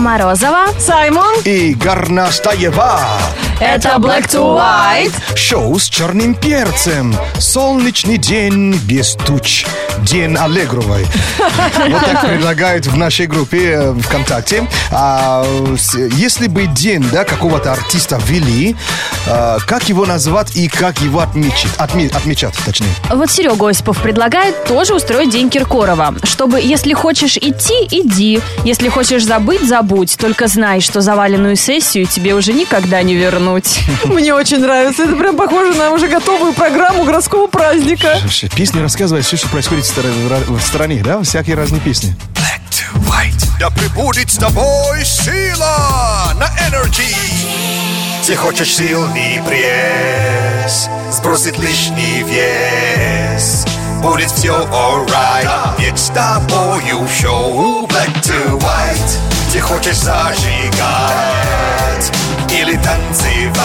Морозова. Саймон. И Горностаева. Это Black to White. Шоу с черным перцем. Солнечный день без туч. День Аллегровой. Вот так предлагают в нашей группе э, ВКонтакте. А, если бы день да, какого-то артиста ввели, а, как его назвать и как его отмечать? Отме- отмечать, точнее. Вот Серега Осипов предлагает тоже устроить День Киркорова. Чтобы, если хочешь идти, иди. Если хочешь забыть, забудь. Только знай, что заваленную сессию тебе уже никогда не вернуть. Мне очень нравится. Это прям похоже на уже готовую программу городского праздника. Песни рассказывают все, что происходит в стра- в стране, да? Всякие разные песни. Black to white. Да пребудет с тобой сила на энергии. Ты хочешь сильный пресс, сбросить лишний вес. Будет все alright, ведь с тобою шоу Black to white. Ты хочешь зажигать или танцевать.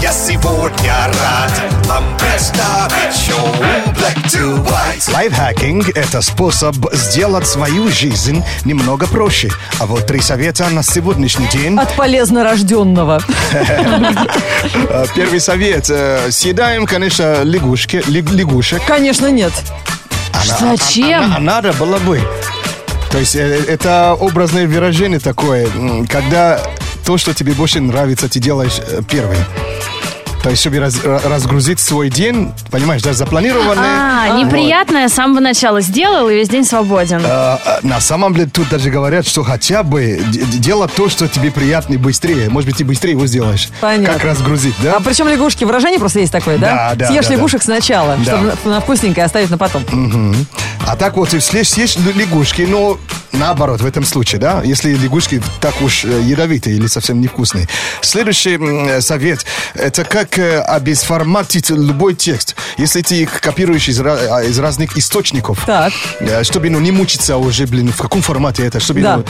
Я сегодня рад вам представить шоу Black to white. Лайфхакинг – это способ сделать свою жизнь немного проще. А вот три совета на сегодняшний день. От полезно рожденного. Первый совет. э, Съедаем, конечно, лягушки, лягушек. Конечно, нет. Зачем? А надо было бы. То есть э, это образное выражение такое, когда то, что тебе больше нравится, ты делаешь э, первый. То есть, чтобы раз- разгрузить свой день, понимаешь, даже запланированное. А, неприятное с самого начала сделал и весь день свободен. А, а, На самом деле тут даже говорят, что хотя бы д- д- делать то, что тебе приятно и быстрее. Может быть, ты быстрее его сделаешь. Понятно. Как разгрузить, да? А причем лягушки, выражение просто есть такое, да? Да, да, Съешь да, лягушек сначала, Да. чтобы на- вкусненькое оставить на потом. А так вот, если съешь лягушки, но наоборот, в этом случае, да, если лягушки так уж э, ядовитые или совсем невкусные. Следующий совет, это как э, обезформатить любой текст. Если ты их копируешь из, а, из разных источников, Так. э, чтобы ну, не мучиться уже, блин, в каком формате это, чтобы Да. ну,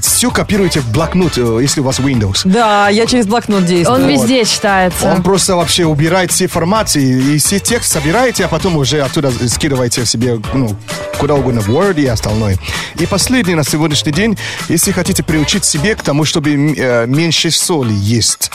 все копируйте в блокнот, э, если у вас Windows. Да, я через блокнот действую. Он везде читается. Он просто вообще убирает все форматы и все текст собираете, а потом уже оттуда скидываете в себе, ну, куда угодно, в Word и остальное. И последний на сегодняшний день, если хотите приучить себе к тому, чтобы э, меньше соли есть,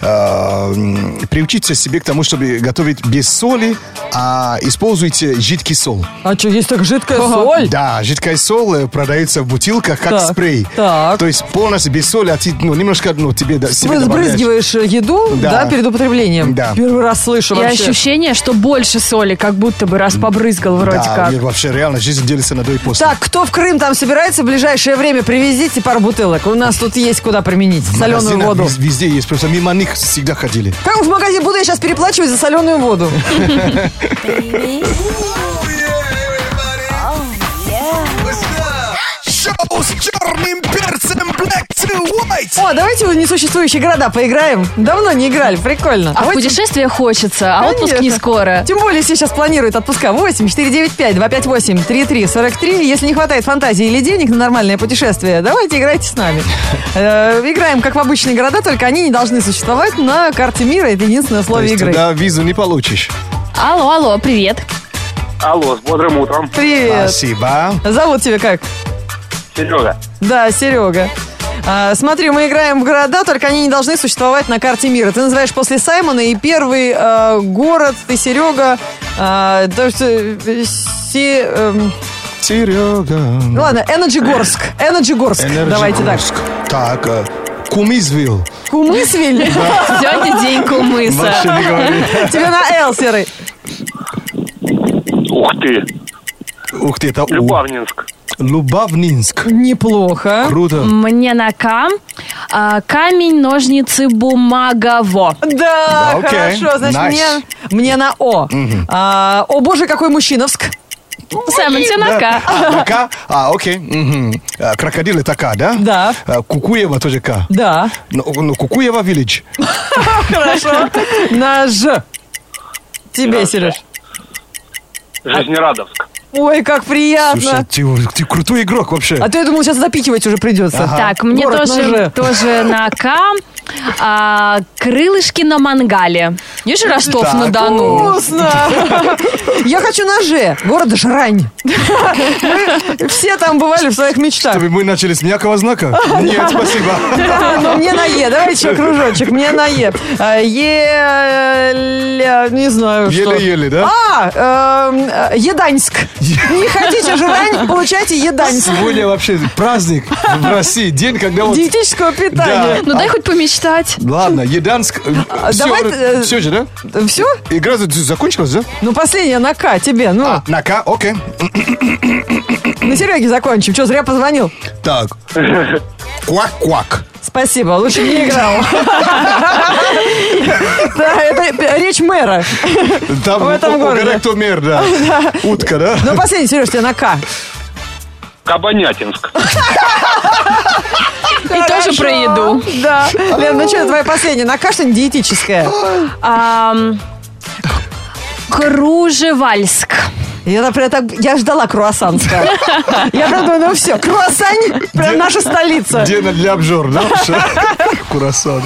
э, м, приучите себе к тому, чтобы готовить без соли, а используйте жидкий сол. А что, есть так жидкая соль? Да, жидкая соль э, продается в бутылках как Так, спрей. так. То есть полностью без соли, а ты ну, немножко ну, тебе да, себе сбрызгиваешь еду, да. Да. перед употреблением? Да. Первый раз слышу И вообще. ощущение, что больше соли, как будто бы раз побрызгал вроде да, как. вообще реально жизнь делится на до и после. Так, кто в Крым там собирается в ближайшее время, привезите пару бутылок. У нас тут есть куда применить соленую воду. вез- Везде есть, просто мимо них всегда ходили. Как в магазин буду я сейчас переплачивать за соленую воду? Шоу с черным перцем О, давайте в несуществующие города поиграем. Давно не играли, прикольно. А в Давайте- путешествие хочется, а отпуск не скоро. Тем более все сейчас планируют отпуска. 8 495 258 33 43. Если не хватает фантазии или денег на нормальное путешествие, давайте играйте с нами. Э, Играем как в обычные города, только они не должны существовать на карте мира. Это единственное условие игры. туда визу не получишь. Алло, алло, привет. Алло, с бодрым утром. Привет. Спасибо. Зовут тебя как? Серега. Да, Серега. А, смотри, мы играем в города, только они не должны существовать на карте мира. Ты называешь после Саймона и первый э, город, ты Серега. а, то, что, э, Се- эм, Серега. ладно, Энерджигорск. Энерджигорск. Давайте так. Так, э, Кумизвилл. Кумысвиль? Сегодня день кумыса. Тебе на Эл, Серый. Ух ты. Ух ты, это У. Любавнинск. Лубавнинск. Неплохо. Круто. Мне на К. А, камень, ножницы, бумага, во. Да, Окей, хорошо. Значит, nice. мне, мне на О. А, о, боже, какой мужчиновск. Саймон, тебе на К. А, на К? А, окей. мгм. А, Крокодил это К, да? Да. А, Кукуева тоже К. Да. Ну, ну, Кукуева Виллидж. Хорошо. На Ж. Тебе, Сереж. Жизнерадовск. Ой, как приятно. Слушай, ты, ты крутой игрок вообще. А то я думал, сейчас запихивать уже придется. Так, мне Город тоже, тоже на К. А, крылышки на мангале. Видишь, Ростов-на-Дону? Вкусно! Я хочу на Ж, города Жрань. Мы Все там бывали в своих мечтах. Чтобы мы начали с мягкого знака? Нет, спасибо. Да, ну мне на Е, давайте еще кружочек, мне на Е. Е... Не знаю, что. Еле-еле, да? А, эм, Еданьск. Не хотите Жрань, получайте Еданьск. Сегодня вообще праздник в России. День, когда вот... Диетического питания. Ну дай хоть помечтать. Ладно, Еданск. Все, давай, э, все же, да? Все? Игра за- закончилась, да? Ну, последняя на К тебе. Ну, А, на К, окей. на Сереге закончим. Что, зря позвонил? Так. Квак-квак. Спасибо, лучше не играл. Да, это речь мэра. Там В этом городе. кто мэр, да. Утка, да? Ну, последний, Сереж, тебе на К. Кабанятинск. И тоже про еду. Да. Лен, ну что, твоя последняя на К что-нибудь диетическое? Ам, Кружевальск. Я, например, так, я ждала круассанское. Я прям думаю, ну все, круассань, прям наша столица. День для обжор, да? Курасан.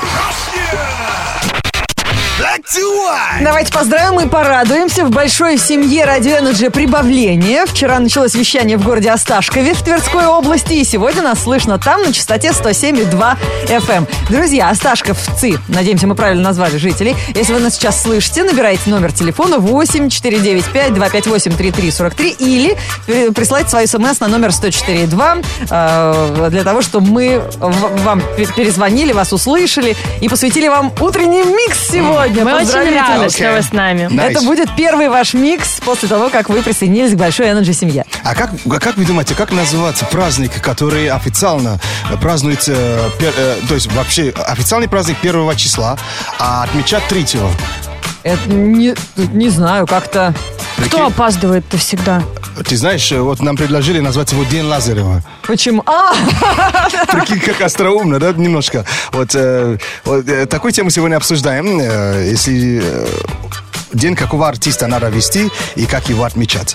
Давайте поздравим и порадуемся. В большой семье Радио Energy прибавление. Вчера началось вещание в городе Осташкове в Тверской области. И сегодня нас слышно там на частоте 107,2 FM. Друзья, Осташковцы, надеемся, мы правильно назвали жителей. Если вы нас сейчас слышите, набирайте номер телефона 8 495 258 3343 или э, присылайте свой смс на номер 104,2 э, для того, чтобы мы вам пе- перезвонили, вас услышали и посвятили вам утренний микс сегодня. Мы очень нас. что вы с нами. Nice. Это будет первый ваш микс после того, как вы присоединились к большой Energy семье. А как, а как вы думаете, как называется праздник, который официально празднуется, пер- э, то есть вообще официальный праздник первого числа, а отмечать третьего? Это не, не знаю, как-то... Кто опаздывает-то всегда? Ты знаешь, э, вот нам предложили назвать его День Лазарева. Почему? А, Прикинь, как остроумно, да, немножко. Вот, э, вот, э, такую тему сегодня обсуждаем. Э, если э, день какого артиста надо вести и как его отмечать.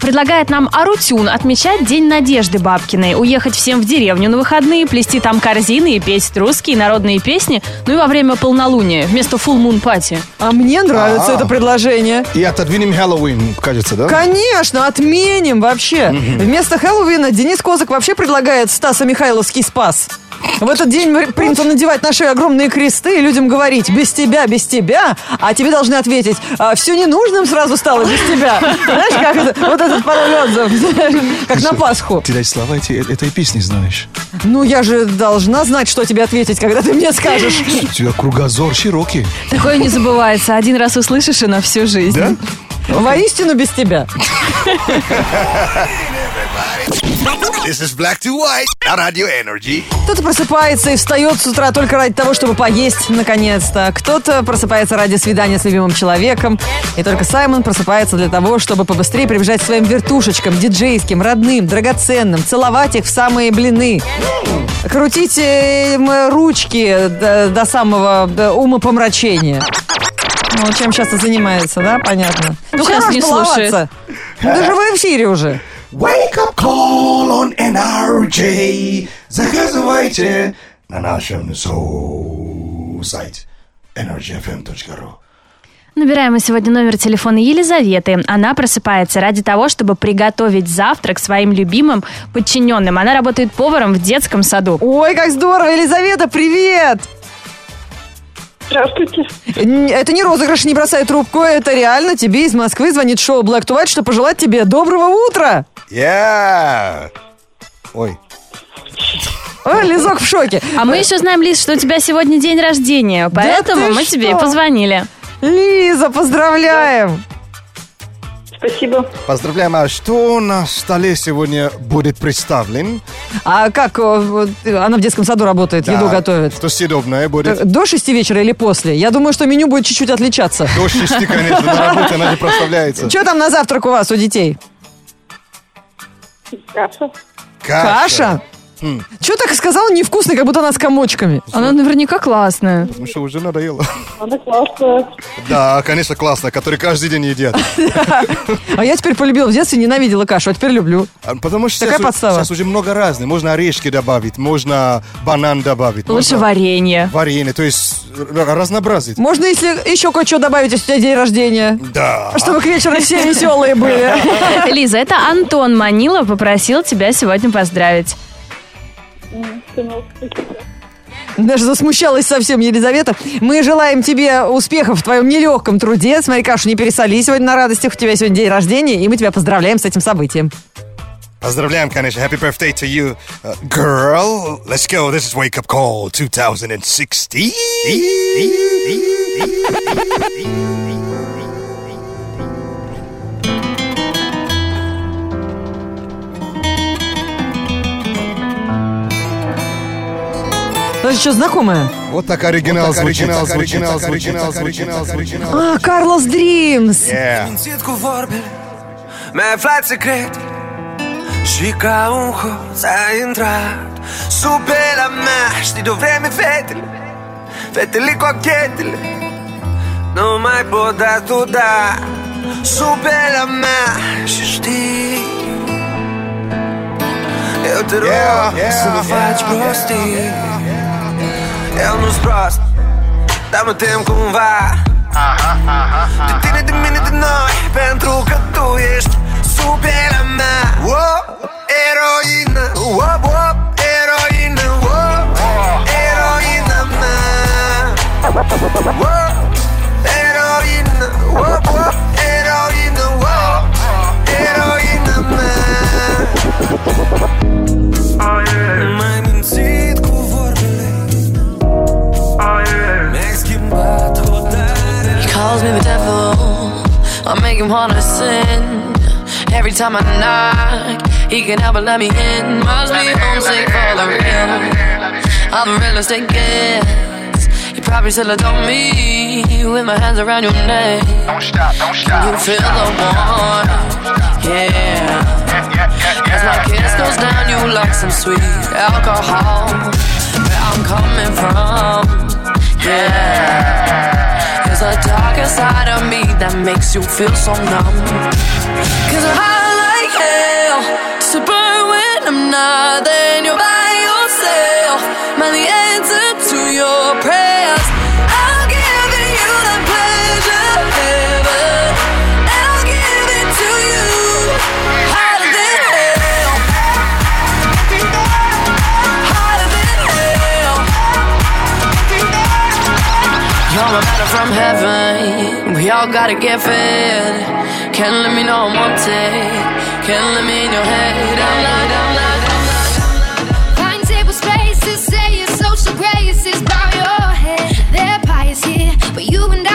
Предлагает нам Арутюн отмечать День Надежды Бабкиной, уехать всем в деревню на выходные, плести там корзины и петь русские народные песни, ну и во время полнолуния, вместо full moon пати. а мне нравится А. это предложение. И отодвинем Хэллоуин, кажется, да? Конечно, отменим вообще. Вместо Хэллоуина Денис Козак вообще предлагает Стаса Михайловский спас. В этот день мы- принято надевать на шею огромные кресты и людям говорить «без тебя, без тебя», а тебе должны ответить «все ненужным сразу стало без тебя». Знаешь, как это? Вот этот пароль отзыв, как на Пасху. Ты даже слова эти, э, этой песни знаешь. Ну, я же должна знать, что тебе ответить, когда ты мне скажешь. У тебя кругозор широкий. Такое не забывается. Один раз услышишь и на всю жизнь. Да? Воистину без тебя. This is Black to White на Radio Energy. Кто-то просыпается и встает с утра только ради того, чтобы поесть, наконец-то. Кто-то просыпается ради свидания с любимым человеком. И только Саймон просыпается для того, чтобы побыстрее прибежать к своим вертушечкам, диджейским, родным, драгоценным, целовать их в самые блины. Крутить им ручки до, до самого умопомрачения. Ну, чем часто занимается, да? Понятно. Ну, Сейчас не слушает. баловаться. Ну, Даже вы в эфире уже. Wake up call on NRJ. Заказывайте на нашем соу- сайте energyfm.ru. Набираем мы сегодня номер телефона Елизаветы. Она просыпается ради того, чтобы приготовить завтрак своим любимым подчиненным. Она работает поваром в детском саду. Ой, как здорово! Елизавета, привет! Здравствуйте. Это не розыгрыш, не бросай трубку, это реально тебе из Москвы звонит шоу Black to White, чтобы пожелать тебе доброго утра. Yeah! Ой. О, Лизок в шоке. А мы еще знаем, Лиз, что у тебя сегодня день рождения, поэтому ты мы тебе и что? позвонили. Лиза, поздравляем. Спасибо. Поздравляем. А что на столе сегодня будет представлен? А как вот, она в детском саду работает, еду Да, готовит? Что съедобное будет? До шести вечера или после? Я думаю, что меню будет чуть-чуть отличаться. До шести, конечно, на работе она же проставляется. Что там на завтрак у вас, у детей? Каша. Каша? Чего так сказала невкусно, как будто она с комочками? Она наверняка классная. Ну что, уже надоело. Она классная. Да, конечно, классно, который каждый день едят. А я теперь полюбила в детстве, ненавидела кашу, а теперь люблю. А, Потому что Такая подстава. сейчас уже много разных. Можно орешки добавить, можно банан добавить. Лучше варенье. Варенье, то есть разнообразить. Можно, если еще кое-что добавить, если у тебя день рождения. Да. Чтобы к вечеру все веселые были. Лиза, это Антон Манила попросил тебя сегодня поздравить. Даже засмущалась совсем Елизавета. Мы желаем тебе успехов в твоем нелегком труде. Смотри, Кашу, не пересоли сегодня на радостях. У тебя сегодня день рождения, и мы тебя поздравляем с этим событием. Поздравляем, конечно. Happy birthday to you, uh, girl. Let's go. This is Wake Up Call 2016. Даже что, знакомое? Вот так оригинал звучит. Оригинал звучит. Оригинал звучит. А, Карлос Дримс. Yeah. Mințit cu vorbele Mi-ai aflat secret Și ca un hoț ai intrat Sub pe la mea Știi de-o vreme fetele Fetele cochetele Nu mai pot da tu da Sub pe la mea Și știi Eu te rog Yeah, yeah, să nu faci prostii Eu nu-s prost. Dar mă tem cumva de tine, de mine, de noi. Pentru că tu ești time I knock, he can help but let me in. Must be homesick for the real. I'm the realest it gets. You probably still adore me with my hands around your neck. Don't stop, don't stop. You feel the warmth, yeah. As my kiss goes down, you like some sweet alcohol. Where I'm coming from, yeah. There's a darker side of me that makes you feel so numb. Cause I you're by yourself. Man, the answer to your prayers. I'll give you pleasure. And I'll give it to you. Than hell. Than hell. You're a matter from heaven. We all gotta get fed. Can't let me know I'm wanted. Can't let me in your head. I'm not, but you and I,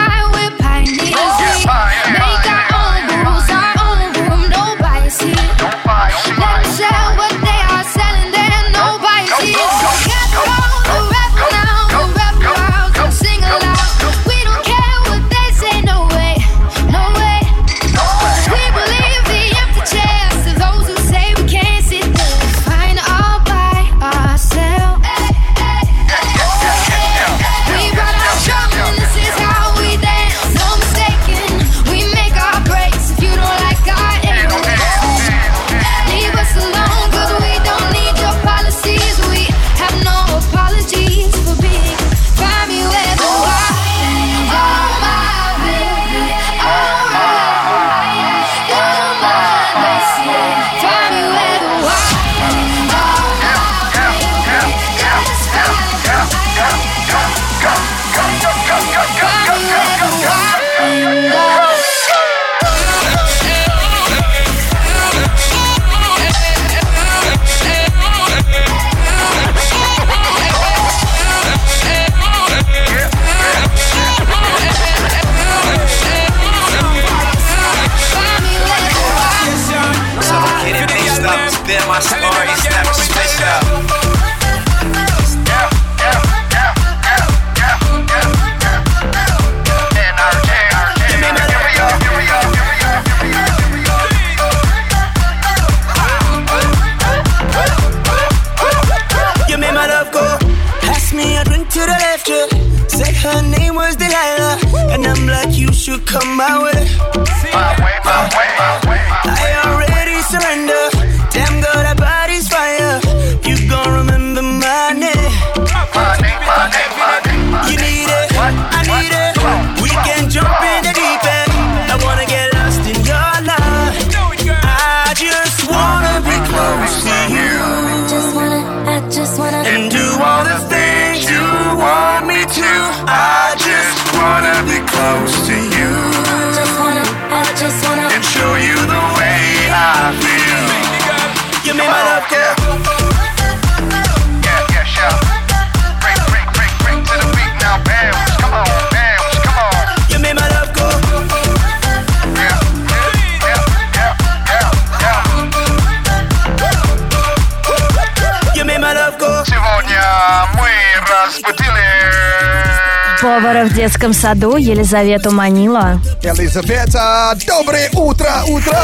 Повара в детском саду Елизавету Манила. Елизавета, доброе утро, утро!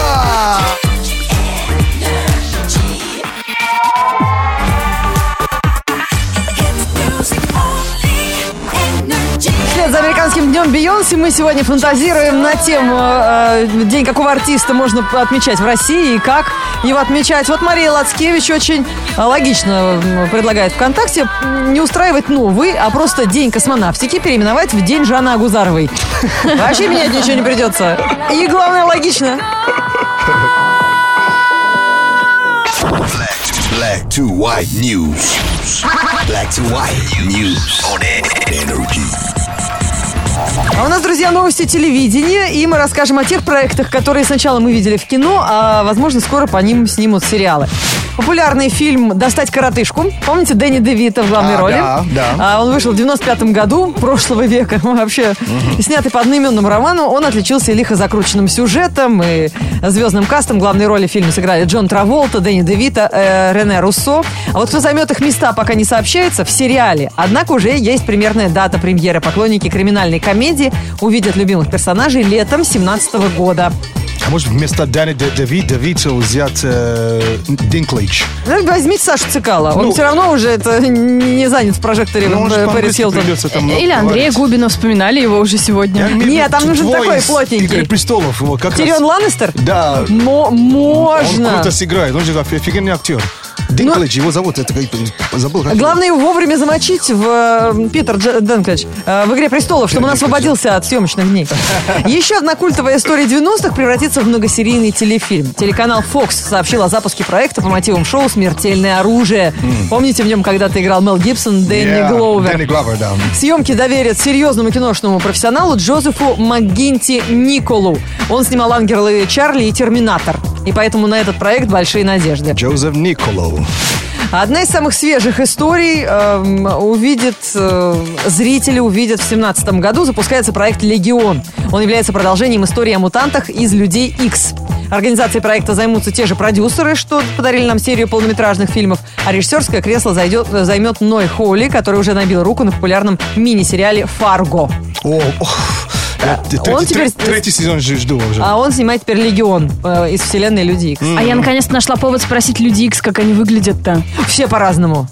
Вслед за американским днем Бейонсе мы сегодня фантазируем на тему э, День какого артиста можно отмечать в России и как его отмечать. Вот Мария Лацкевич очень э, логично предлагает ВКонтакте не устраивать новый, а просто День космонавтики переименовать в День Жанны Агузаровой. Вообще менять ничего не придется. И главное, логично. Black to white news. Black to white news on energy. А у нас, друзья, новости телевидения, и мы расскажем о тех проектах, которые сначала мы видели в кино, а, возможно, скоро по ним снимут сериалы. Популярный фильм «Достать коротышку». Помните Дэнни Девита в главной А, роли? да, да. А, он вышел в 95 году прошлого века. Вообще, снятый по одноименному роману, он отличился лихо закрученным сюжетом и звездным кастом. Главные роли в фильме сыграли Джон Траволта, Дэнни Девита, э, Рене Руссо. А вот кто займет их места, пока не сообщается, в сериале. Однако уже есть примерная дата премьеры. Поклонники криминальной комедии увидят любимых персонажей летом 17 года. А может вместо Дани Д- Давид Давида взять э, Динклейдж? Ну, Возьмите Сашу Цикала. Он Ну, все равно уже это не занят в прожекторе Ну, он э, Пэрис Хилтон. там Или Андрея. Губина вспоминали его уже сегодня. Я Нет, там нужен такой плотненький. «Игры престолов. вот как Тирион раз. Ланнистер? Да. Он можно. круто сыграет. Он же офигенный актер. Динклейдж, его зовут. Это как- забыл. как. Главное его вовремя замочить в э, Питер Дж- Дэнклэдж, э, в «Игре престолов», чтобы он освободился от съемочных дней. Еще одна культовая история 90-х превратится в многосерийный телефильм. Телеканал Fox сообщил о запуске проекта по мотивам шоу «Смертельное оружие». Помните, в нем когда-то играл Мел Гибсон, Дэнни Гловер. Дэнни Гловер, да. Съемки доверят серьезному киношному профессионалу Джозефу МакГинти Николу. Он снимал «Ангелы Чарли» и «Терминатор». И поэтому на этот проект большие надежды. Джозеф Николоу. Одна из самых свежих историй эм, увидит, э, зрители увидят в 2017 году. Запускается проект «Легион». Он является продолжением истории о мутантах из «Людей X. Организацией проекта займутся те же продюсеры, что подарили нам серию полнометражных фильмов, а режиссерское кресло зайдет, займет Ной Холли, который уже набил руку на популярном мини-сериале «Фарго». О, о, я т- он третий, теперь- третий- третий сезон жду уже. А он снимает теперь «Легион» э, из вселенной «Люди Икс». А я наконец-то нашла повод спросить Люди Икс, как они выглядят-то. Все по-разному.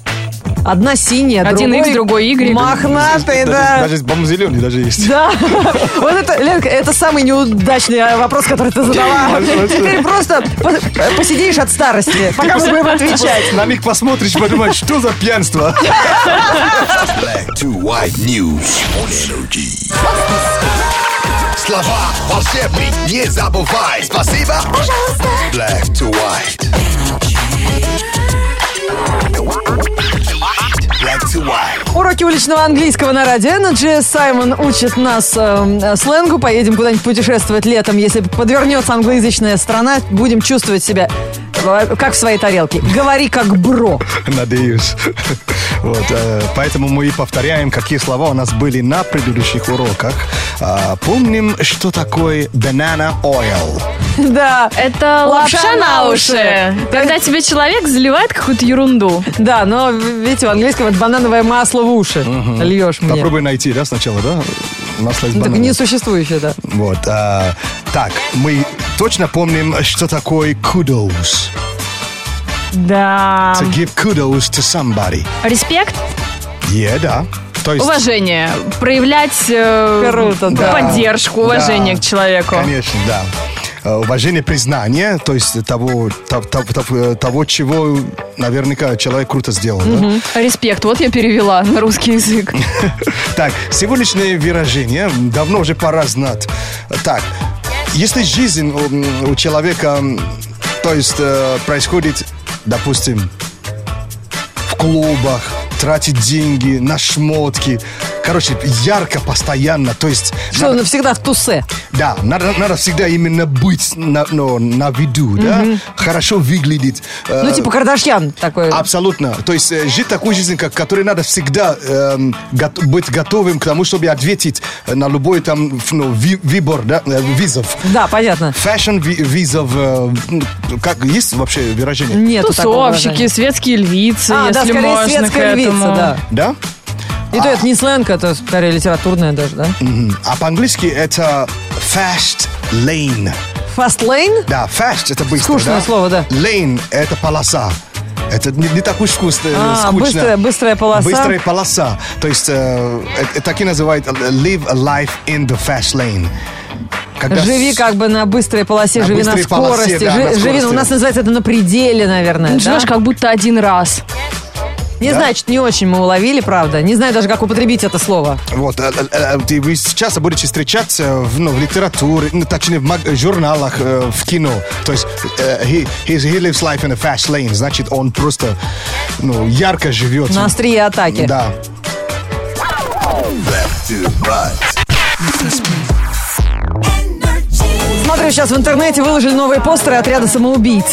Одна синяя, Один другой Икс, другой Y. Мохнатый, даже, да. даже, по-моему, зеленый даже есть. Да. Вот это, Ленка, это самый неудачный вопрос, который ты задала. Теперь просто по- посидишь от старости, пока мы будем отвечать. На них посмотришь, подумаешь, что за пьянство? Black to white news on energy. Слова волшебный, не забывай. Спасибо. Пожалуйста. Black to white. Black to white. Уроки уличного английского на радио Energy. Саймон учит нас э, сленгу. Поедем куда-нибудь путешествовать летом. Если подвернется англоязычная страна, будем чувствовать себя э, как в своей тарелке. Говори как бро. Надеюсь. Вот, э, поэтому мы и повторяем, какие слова у нас были на предыдущих уроках. А, помним, что такое banana oil. Да. Это лапша на уши. Когда тебе человек заливает какую-то ерунду. Да, но видите, в английском это банановое масло в уши. Льешь мне. Попробуй найти, да, сначала, да? Масло из Так банана. несуществующее, да. Вот. а, так, мы точно помним, что такое kudos. Да. To give kudos to somebody. Респект? Yeah, да. То есть- Уважение. Проявлять э, Круто, да. поддержку, уважение Да, к человеку. Конечно, да. Э, Уважение, признание, то есть того, того, того, того, чего наверняка человек круто сделал. да? Мгм. Респект. Вот я перевела на русский язык. Так, сегодняшнее выражение давно уже пора знать. Так, если жизнь м, у человека, то есть э, происходит, допустим, в клубах, тратить деньги на шмотки, короче, ярко, постоянно, то есть... Что, надо- навсегда в тусе. да, надо, надо всегда именно быть на, ну, на виду, да, хорошо выглядеть. э, Ну, типа Кардашьян такой. Абсолютно. То есть э, жить такую жизнь, как, которой надо всегда эм, гот- быть готовым к тому, чтобы ответить э, на любой там ну, вы- выбор, да, э, вызов. Да, понятно. Fashion вы- вызов, э, ну, как есть вообще выражение? Такого Тусовщики, выражения. светские львицы, А, да, если скорее можно светская львица, этому. да. Да? И то это не сленг, это скорее литературная даже, да? А по-английски это fast lane. Fast lane? Да, fast это быстро, Скучное да? слово, да. Lane это полоса. Это не, не так уж вкусно, э, А, скучно. быстрая- быстрая полоса. Быстрая полоса. То есть э, э, так и называют э, live a life in the fast lane. Когда Живи с- как бы на быстрой полосе, На живи на быстрой полосе, скорости. да, жи- на живи, скорости. у нас называется это на пределе, наверное. Ну, да? Живешь как будто один раз. Не Да? знаю, что не очень мы уловили, правда. Не знаю даже, как употребить это слово. Вот, э, э, э, ты- вы сейчас будете встречаться в, ну, в литературе, ну, точнее, в маг- журналах, в кино. То есть, he, he lives life in a fast lane. Значит, он просто, ну, ярко живет. На острие атаки. Да. Back to right. Смотрю, сейчас в интернете выложили новые постеры отряда самоубийц.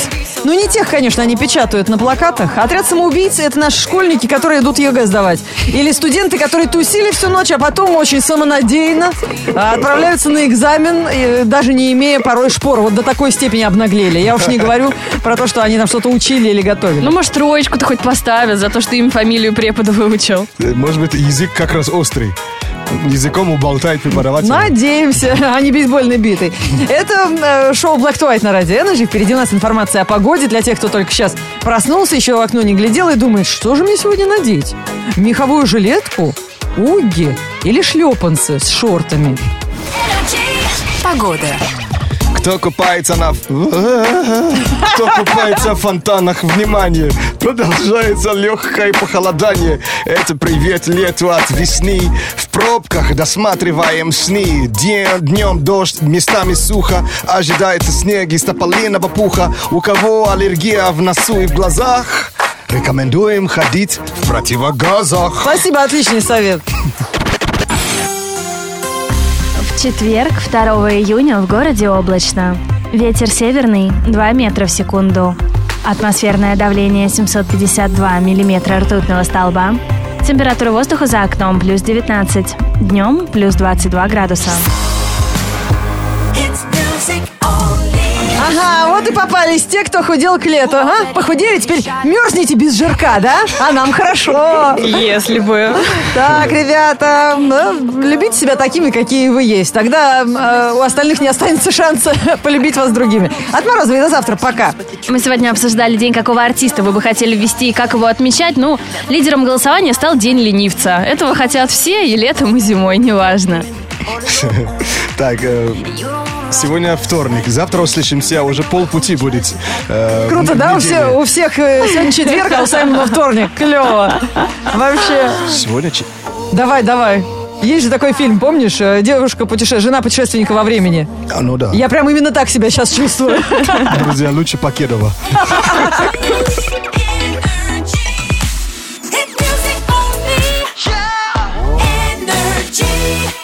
Ну, не тех, конечно, они печатают на плакатах. Отряд самоубийц – это наши школьники, которые идут ЕГЭ сдавать. Или студенты, которые тусили всю ночь, а потом очень самонадеянно а, отправляются на экзамен, э, даже не имея порой шпор. Вот до такой степени обнаглели. Я уж не говорю про то, что они там что-то учили или готовили. Ну, может, троечку-то хоть поставят за то, что им фамилию препода выучил. Э, Может быть, язык как раз острый. Языком уболтает преподаватель. Надеемся, а не бейсбольной битой. Это э, шоу Black to White на Радио Energy. Впереди у нас информация о погоде для тех, кто только сейчас проснулся, еще в окно не глядел и думает, что же мне сегодня надеть? Меховую жилетку? Угги? Или шлепанцы с шортами? Погода. Кто купается на... Кто купается в фонтанах? Внимание! Продолжается легкое похолодание. Это привет лету от весны. В пробках досматриваем сны. Днем, днем дождь, местами сухо. Ожидается снег из тополиного пуха. У кого аллергия в носу и в глазах? Рекомендуем ходить в противогазах. Спасибо, отличный совет. Четверг, 2 июня, в городе облачно. Ветер северный 2 метра в секунду. Атмосферное давление 752 миллиметра ртутного столба. Температура воздуха за окном плюс 19. Днем плюс 22 градуса. Ага, вот и попались те, кто худел к лету. Ага, похудели, теперь мерзнете без жирка, да? А нам хорошо. Если бы. Так, ребята, ну, любите себя такими, какие вы есть. Тогда э, у остальных не останется шанса полюбить вас другими. От Морозовой до завтра. Пока. Мы сегодня обсуждали день какого артиста вы бы хотели ввести и как его отмечать. Ну, лидером голосования стал День ленивца. Этого хотят все, и летом, и зимой, неважно. Так, э, Сегодня вторник, завтра услышимся, а уже полпути будет. Э, Круто, да? У, все, у всех э, сегодня четверг, а у Саймона вторник. Клево. Вообще. Сегодня... Давай, давай. Есть же такой фильм, помнишь? Э, девушка путеше... жена путешественника во времени. А, ну да. Я прям именно так себя сейчас чувствую. Друзья, лучше Покедова. Energy.